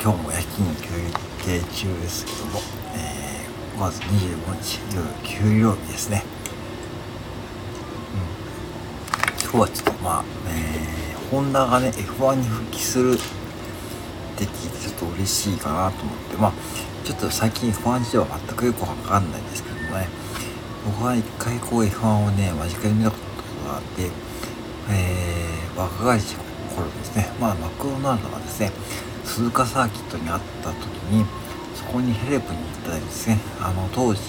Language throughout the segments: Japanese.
今日も夜勤休憩中ですけども、えー、5月25日夜給料日ですね、うん、今日はちょっとまあ、えー、ホンダがね F1 に復帰するって聞いてちょっと嬉しいかなと思ってまあちょっと最近 F1 事情は全くよくわかんないんですけどもね。僕は一回こう F1 をね間近に見たことがあってえー、若返し頃ですね。まあマクドナルドがですね鈴鹿サーキットにあった時にそこにヘルプに行ったりですね。あの当時、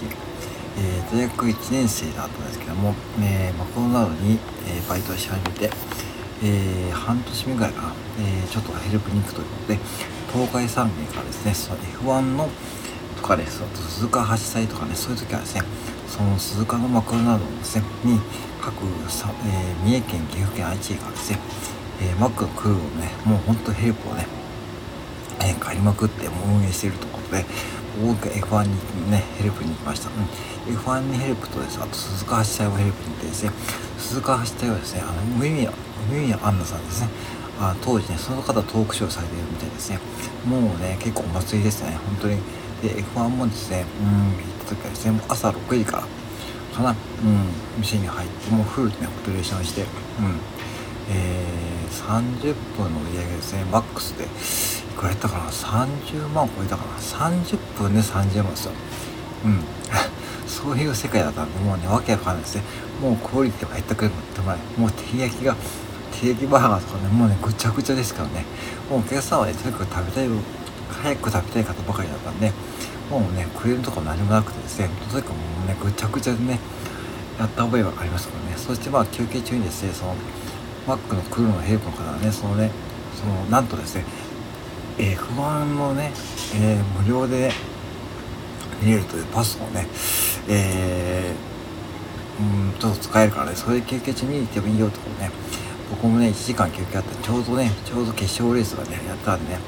えー、大学1年生だったんですけども、えー、マクドナルドに、えー、バイトし始めて、え半年目ぐらいかな、えちょっとヘルプに行くということで東海3名からですねその F1 のとかです鈴鹿八祭とかねそういう時はですねその鈴鹿のマクドナルドですねに各さ、え三重県岐阜県愛知県からですね、えマックのクルをねもうほんとヘルプをねえー、借りまくって運営しているということで僕が F1 にねヘルプに行きました、うん、F1 にヘルプとです。あと鈴鹿八体をヘルプに行ってですね。鈴鹿八体はですねあの無意味な無意味なアンナさんですね。あ当時ねその方トークショーされているみたいですね。もうね結構お祭りですね。本当に。で F1 もですねうん行った時はですねもう朝6時からかな、うん、店に入ってもうフルでねオペレーションしてうん。えー、30分の売り上げですね。マックスでくらやったかな？30万超えたかな？30分で30万ですよ。うん。そういう世界だったんでもうねわけわかんないですね。もうクオリティが減ったくれもってももう照り焼きが照り焼きバーガーとかねもうねぐちゃぐちゃですからね。もうお客さんはねとにかく食べたい早く食べたい方ばかりだったんでもうねクレームとか何もなくてですねとにかくもうねぐちゃぐちゃでねやった覚えがありますからね。そしてまあ休憩中にですねそのマックのクルーのヘルプの方がねそのねそのなんとですねえー、不安のね、えー、無料で、見れるというパスをね、えー、うんちょっと使えるからねそれで休憩中見に行ってもいいよとかね僕もね1時間休憩あってちょうどねちょうど決勝レースがねやったんでね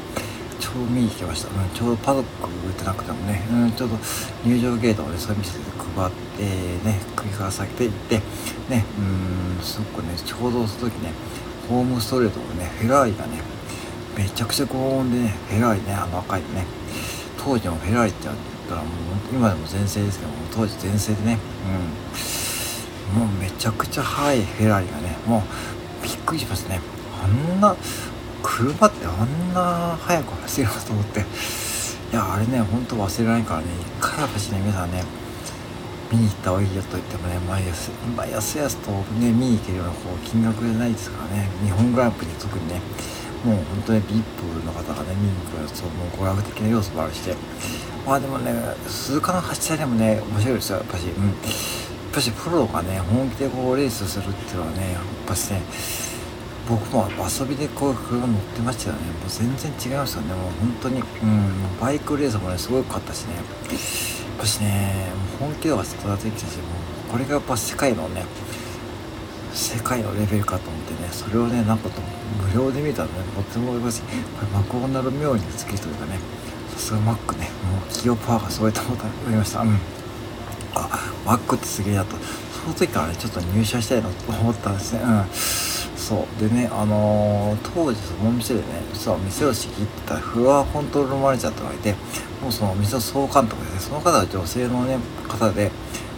ちょうど見に行きました、うん、ちょうどパドック打ってなくてもね、うん、ちょうど入場ゲートをねそういう店で配ってね首から先で行ってねうんすごくねちょうどその時ねホームストレートのねフェラーリがねめちゃくちゃ高温でねフェラーリねあの赤いね。当時のフェラーリって言ったらもう今でも全盛ですけども当時全盛でね。うん。もうめちゃくちゃ速いフェラーリがねもうびっくりしますね。あんな車ってあんな速く走るのと思って。いやあれねほんと忘れないからね一回は走ね皆さんね。見に行った方がいいよと言ってもね毎朝毎朝やすとね見に行けるようなこう金額じゃないですからね。日本グランプリ特にね。もう本当に VIP の方がね見に来るそうもう娯楽的な要素もあるしてまあでもね鈴鹿の8歳でもね面白いですよやっぱしうん。やっぱしプロがね本気でこうレースするっていうのはねやっぱしね僕も遊びでこういう車乗ってましたよね。もう全然違いますよね。もう本当に。うん。バイクレースもねすごかったしね。やっぱしね本気では育ててきたしもうこれがやっぱ世界のね世界のレベルかと思ってねそれをねなんかと無料で見たらねとっても嬉しい。これマクドナル妙に美しいというかねさすがマックね。もう企業パワーがすごいと思いました。うん。あマックってすげえなとその時からねちょっと入社したいなと思ったんですね。うん。そう。でねあのー、当時そのお店でね実は店を仕切ってたフロアコントロールマネージャーとかいてもうその店の総監督ですねその方は女性のね方で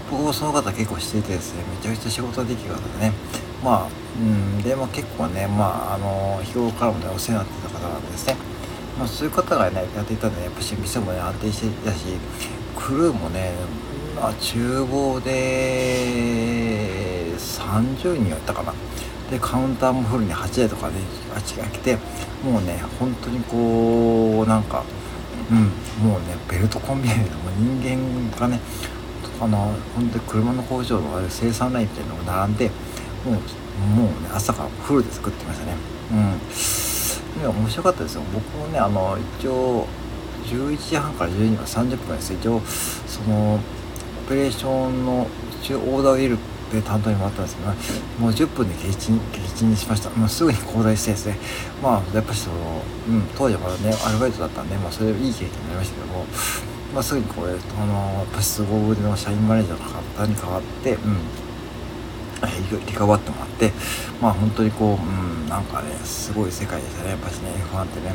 僕もその方結構していてですねめちゃくちゃ仕事ができる方でねまあうんでまあ結構ねまああの日頃からもねお世話になってた方なんですね。まあそういう方がねやっていたんで、やっぱし店もね安定していたしクルーもねまあ厨房で30人やったかな。でカウンターもフルに8台とかねあちが来てもうね本当にこうなんかうんもうねベルトコンビニでも人間がねあの本当に車の工場のある生産ラインっていうのが並んでもうもうね朝からフルで作ってましたね。うん。で面白かったですよ。僕もねあの一応11時半から12時は30分です。一応そのオペレーションの一応オーダーを入れるで担当に回ったんですけど、ね、もう10分で撃沈撃沈にしました。もうすぐに交代してですね。まあやっぱりその、うん、当時はまだねアルバイトだったんで、まあ、それいい経験になりましたけどもまあ、すぐにこれあのパス合腕の社員マネージャーの方に代わって、うん、リカバってもらって、まあ本当にこう、うん、なんかね、すごい世界でしたね、やっぱしね、F1 ってね。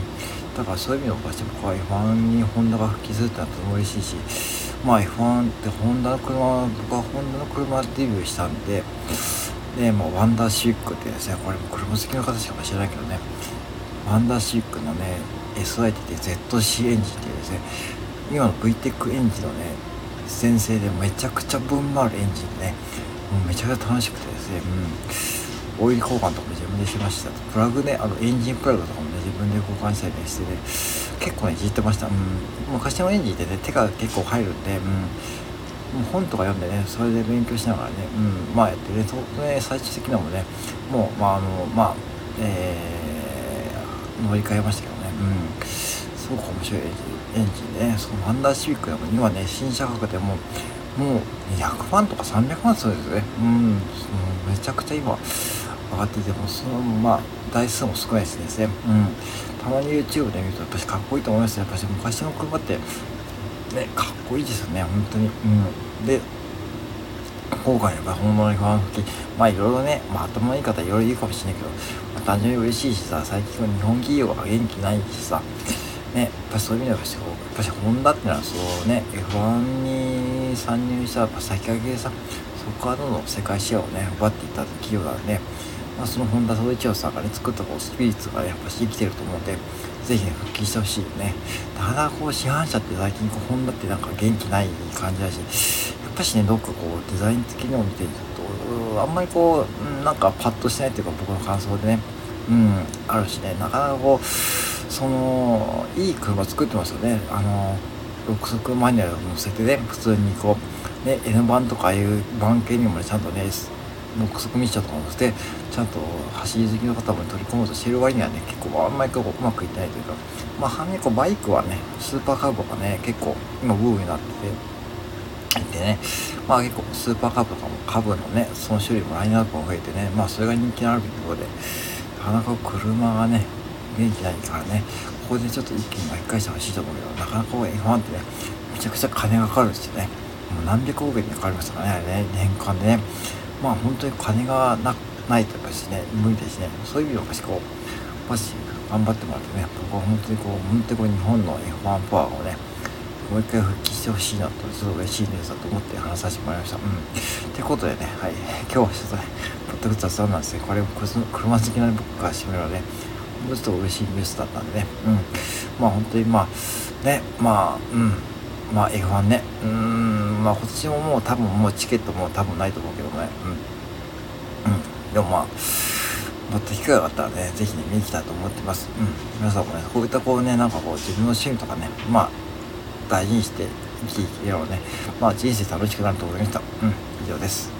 だからそういう意味で私僕は F1 にホンダが復帰するってのはとても嬉しいし、まあ F1 ってホンダの車、僕はホンダの車デビューしたんで、で、もうワンダーシークってですね、これも車好きの方しか知らないけどね、ワンダーシークのね、SI って言って ZC エンジンっていうですね、今の VTEC エンジンのね、先生でめちゃくちゃぶん回るエンジンでね、もうめちゃくちゃ楽しくてですね、うん、オイル交換とかも自分でしました。プラグねあのエンジンプラグとかもね自分で交換したりねしてね結構ねいじってました、うん、昔のエンジンってね手が結構入るんで、うん。もう本とか読んでね、それで勉強しながらね、うん、まあやってね、そね最終的にはもね、もう、まあ、あの、まあ、えー、乗り換えましたけどね、うん、すごく面白いエンジンエンジンでね、そのワンダーシビックでも今ね、新車価格でも、もう200万とか300万そうですね。うん、めちゃくちゃ今上がってても、そのまあ台数も少ないですね。うん。たまに YouTube で見るとやっぱりかっこいいと思いますやっぱり昔の車ってね、かっこいいですよね、本当に。うん。で、今回の場合、本物のファン吹き、まあいろいろね、まあ頭のいい方いろいろ言うかもしれないけど、まあ、単純に嬉しいしさ、最近は日本企業が元気ないしさ、ね、やっぱそういう意味ではやっぱしホンダってのはそうね F1 に参入したやっぱ先駆けでさそこからどんどん世界シェアをね奪っていった企業なんで、まあ、そのホンダ総一郎さんがね作ったこうスピリッツが、ね、やっぱし生きてると思うんでぜひね復帰してほしいよね。なかなかこう市販車って最近こうホンダってなんか元気ない感じだしやっぱしねどっかこうデザイン的にも見てるとあんまりこうなんかパッとしないっていうか僕の感想でねうんあるしねなかなかこうそのいい車作ってますよね。あの6速マニュアルを乗せてね普通にこうね N 版とかああいう版系にもねちゃんとね6速ミッションとか乗せてちゃんと走り好きの方も取り込もうとしてる割にはね結構あんまりこううまくいってないというかまあ反面こうバイクはねスーパーカーブがね結構今ブームになっててでねまあ結構スーパーカーブとかもカブのねその種類もラインナップも増えてねまあそれが人気のあるとことでなかなか車がね元気ないからねここでちょっと一気に巻き返してほしいと思うけどなかなか F1 ってねめちゃくちゃ金がかかるんですよねもう何百億円にかかりましたからねあれね年間でねまあ本当に金がなないとやっぱしね無理ですねそういう意味でもしこうもし頑張ってもらってね僕は本当にこう本当にこう日本の F1 パワーをねもう一回復帰してほしいなとすごい嬉しいニュースだと思って話させてもらいました。うん。ってことでね、はい。今日はちょっとね、全く雑談なんですね。これ、車好きな僕からしてみればね、ちょっと嬉しいニュースだったんでね、うん、まあ本当にまあねまあうん。まあ F1 ね。うん。まあ今年ももう多分もうチケットも多分ないと思うけどね。うん、うん、でもまあまた機会があったらね、ぜひね、見に来たいと思ってます。うん。皆さんもね、こういったこうね、なんかこう、自分の趣味とかね、まあ、大事にして生きていければね、まあ、人生楽しくなると思いました。うん、以上です。